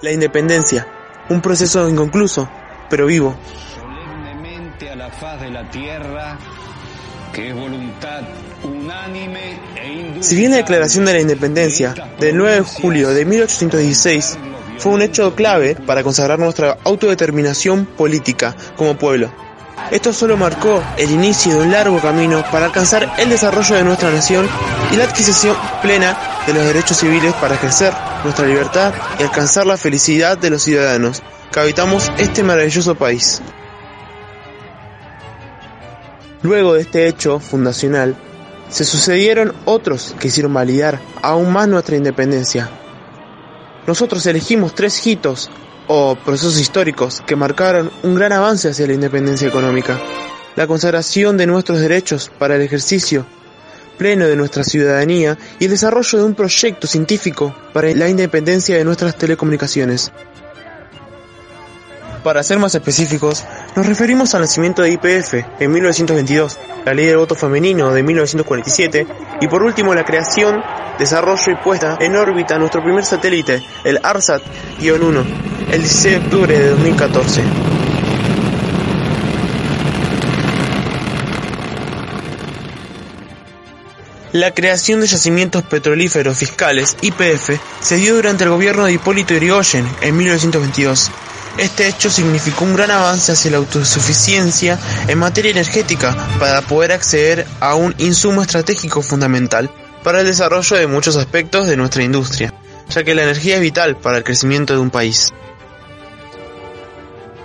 La independencia, un proceso inconcluso, pero vivo. Solemnemente a la faz de la tierra, que es voluntad unánime e Si bien la declaración de la independencia del 9 de julio de 1816 fue un hecho clave para consagrar nuestra autodeterminación política como pueblo. Esto solo marcó el inicio de un largo camino para alcanzar el desarrollo de nuestra nación y la adquisición plena de los derechos civiles para ejercer nuestra libertad y alcanzar la felicidad de los ciudadanos que habitamos este maravilloso país. Luego de este hecho fundacional, se sucedieron otros que hicieron validar aún más nuestra independencia. Nosotros elegimos tres hitos o procesos históricos que marcaron un gran avance hacia la independencia económica, la consagración de nuestros derechos para el ejercicio pleno de nuestra ciudadanía y el desarrollo de un proyecto científico para la independencia de nuestras telecomunicaciones. Para ser más específicos, nos referimos al nacimiento de IPF en 1922, la ley del voto femenino de 1947 y por último la creación, desarrollo y puesta en órbita de nuestro primer satélite, el ARSAT-1, el 16 de octubre de 2014. La creación de yacimientos petrolíferos fiscales, IPF, se dio durante el gobierno de Hipólito Yrigoyen en 1922. Este hecho significó un gran avance hacia la autosuficiencia en materia energética para poder acceder a un insumo estratégico fundamental para el desarrollo de muchos aspectos de nuestra industria, ya que la energía es vital para el crecimiento de un país.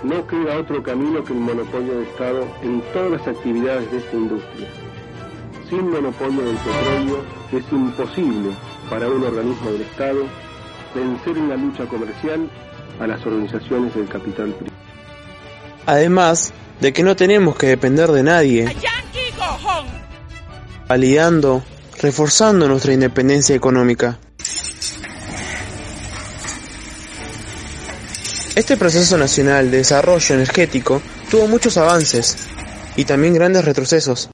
No queda otro camino que el monopolio de Estado en todas las actividades de esta industria. Sin monopolio del petróleo es imposible para un organismo del Estado vencer en la lucha comercial a las organizaciones del capital privado. Además de que no tenemos que depender de nadie, validando, reforzando nuestra independencia económica. Este proceso nacional de desarrollo energético tuvo muchos avances y también grandes retrocesos.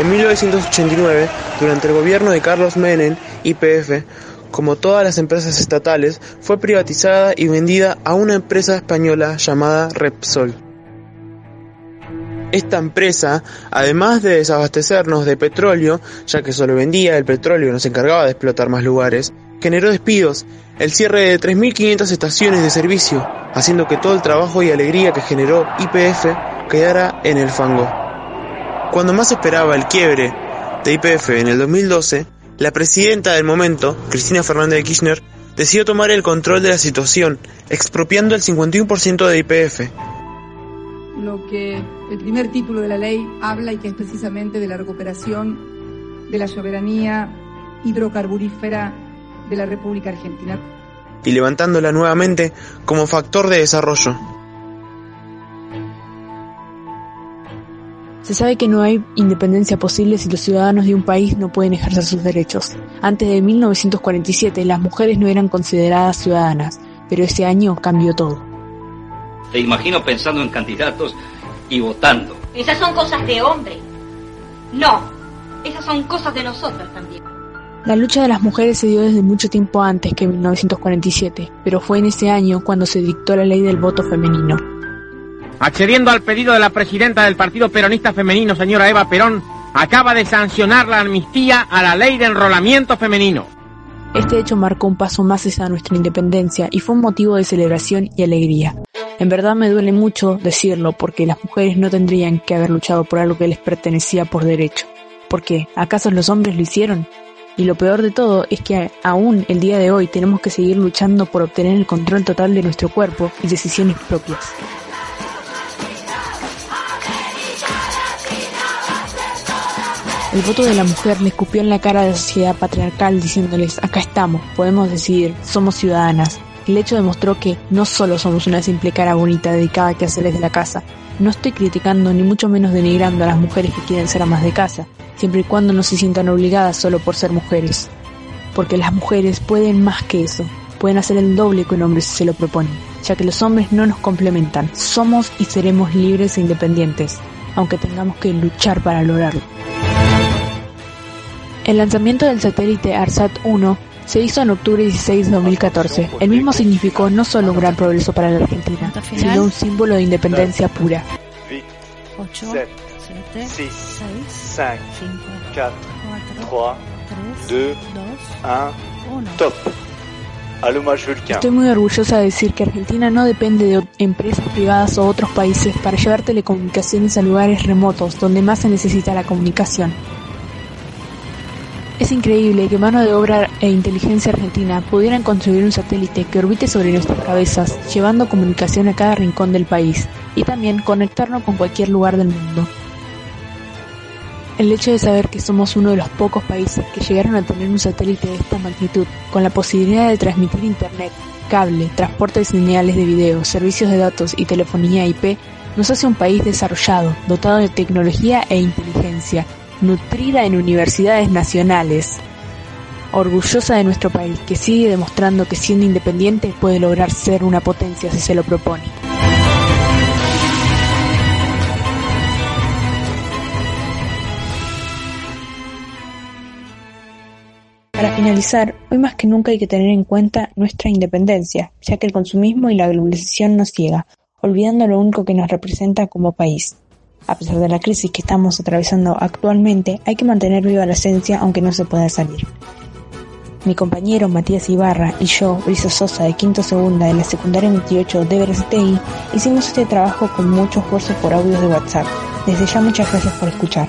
En 1989, durante el gobierno de Carlos Menem, YPF, como todas las empresas estatales, fue privatizada y vendida a una empresa española llamada Repsol. Esta empresa, además de desabastecernos de petróleo, ya que solo vendía el petróleo y no se encargaba de explotar más lugares, generó despidos, el cierre de 3.500 estaciones de servicio, haciendo que todo el trabajo y alegría que generó IPF quedara en el fango. Cuando más esperaba el quiebre de IPF en el 2012, la presidenta del momento, Cristina Fernández de Kirchner, decidió tomar el control de la situación, expropiando el 51% de IPF. Lo que el primer título de la ley habla y que es precisamente de la recuperación de la soberanía hidrocarburífera de la República Argentina. Y levantándola nuevamente como factor de desarrollo. Se sabe que no hay independencia posible si los ciudadanos de un país no pueden ejercer sus derechos. Antes de 1947 las mujeres no eran consideradas ciudadanas, pero ese año cambió todo. Te imagino pensando en candidatos y votando. Esas son cosas de hombre. No, esas son cosas de nosotros también. La lucha de las mujeres se dio desde mucho tiempo antes que 1947, pero fue en ese año cuando se dictó la ley del voto femenino. Accediendo al pedido de la presidenta del Partido Peronista Femenino, señora Eva Perón, acaba de sancionar la amnistía a la ley de enrolamiento femenino. Este hecho marcó un paso más hacia nuestra independencia y fue un motivo de celebración y alegría. En verdad me duele mucho decirlo porque las mujeres no tendrían que haber luchado por algo que les pertenecía por derecho. ¿Por qué? ¿Acaso los hombres lo hicieron? Y lo peor de todo es que aún el día de hoy tenemos que seguir luchando por obtener el control total de nuestro cuerpo y decisiones propias. El voto de la mujer le escupió en la cara de la sociedad patriarcal diciéndoles, acá estamos, podemos decidir, somos ciudadanas. El hecho demostró que no solo somos una simple cara bonita dedicada a quehaceres de la casa, no estoy criticando ni mucho menos denigrando a las mujeres que quieren ser amas de casa, siempre y cuando no se sientan obligadas solo por ser mujeres. Porque las mujeres pueden más que eso, pueden hacer el doble que un hombre si se lo propone, ya que los hombres no nos complementan, somos y seremos libres e independientes, aunque tengamos que luchar para lograrlo. El lanzamiento del satélite ARSAT 1 se hizo en octubre 16 de 2014. El mismo significó no solo un gran progreso para la Argentina, sino un símbolo de independencia pura. 8, 7, 6, 5, 4, 3, 2, 1, top. Estoy muy orgullosa de decir que Argentina no depende de empresas privadas o otros países para llevar telecomunicaciones a lugares remotos donde más se necesita la comunicación. Es increíble que mano de obra e inteligencia argentina pudieran construir un satélite que orbite sobre nuestras cabezas, llevando comunicación a cada rincón del país y también conectarnos con cualquier lugar del mundo. El hecho de saber que somos uno de los pocos países que llegaron a tener un satélite de esta magnitud, con la posibilidad de transmitir internet, cable, transporte de señales de video, servicios de datos y telefonía IP, nos hace un país desarrollado, dotado de tecnología e inteligencia, nutrida en universidades nacionales. Orgullosa de nuestro país, que sigue demostrando que siendo independiente puede lograr ser una potencia si se lo propone. Para finalizar, hoy más que nunca hay que tener en cuenta nuestra independencia, ya que el consumismo y la globalización nos ciega, olvidando lo único que nos representa como país. A pesar de la crisis que estamos atravesando actualmente, hay que mantener viva la esencia aunque no se pueda salir. Mi compañero Matías Ibarra y yo, Brisa Sosa de Quinto Segunda de la Secundaria 28 de Verstey, hicimos este trabajo con mucho esfuerzo por audios de WhatsApp. Desde ya muchas gracias por escuchar.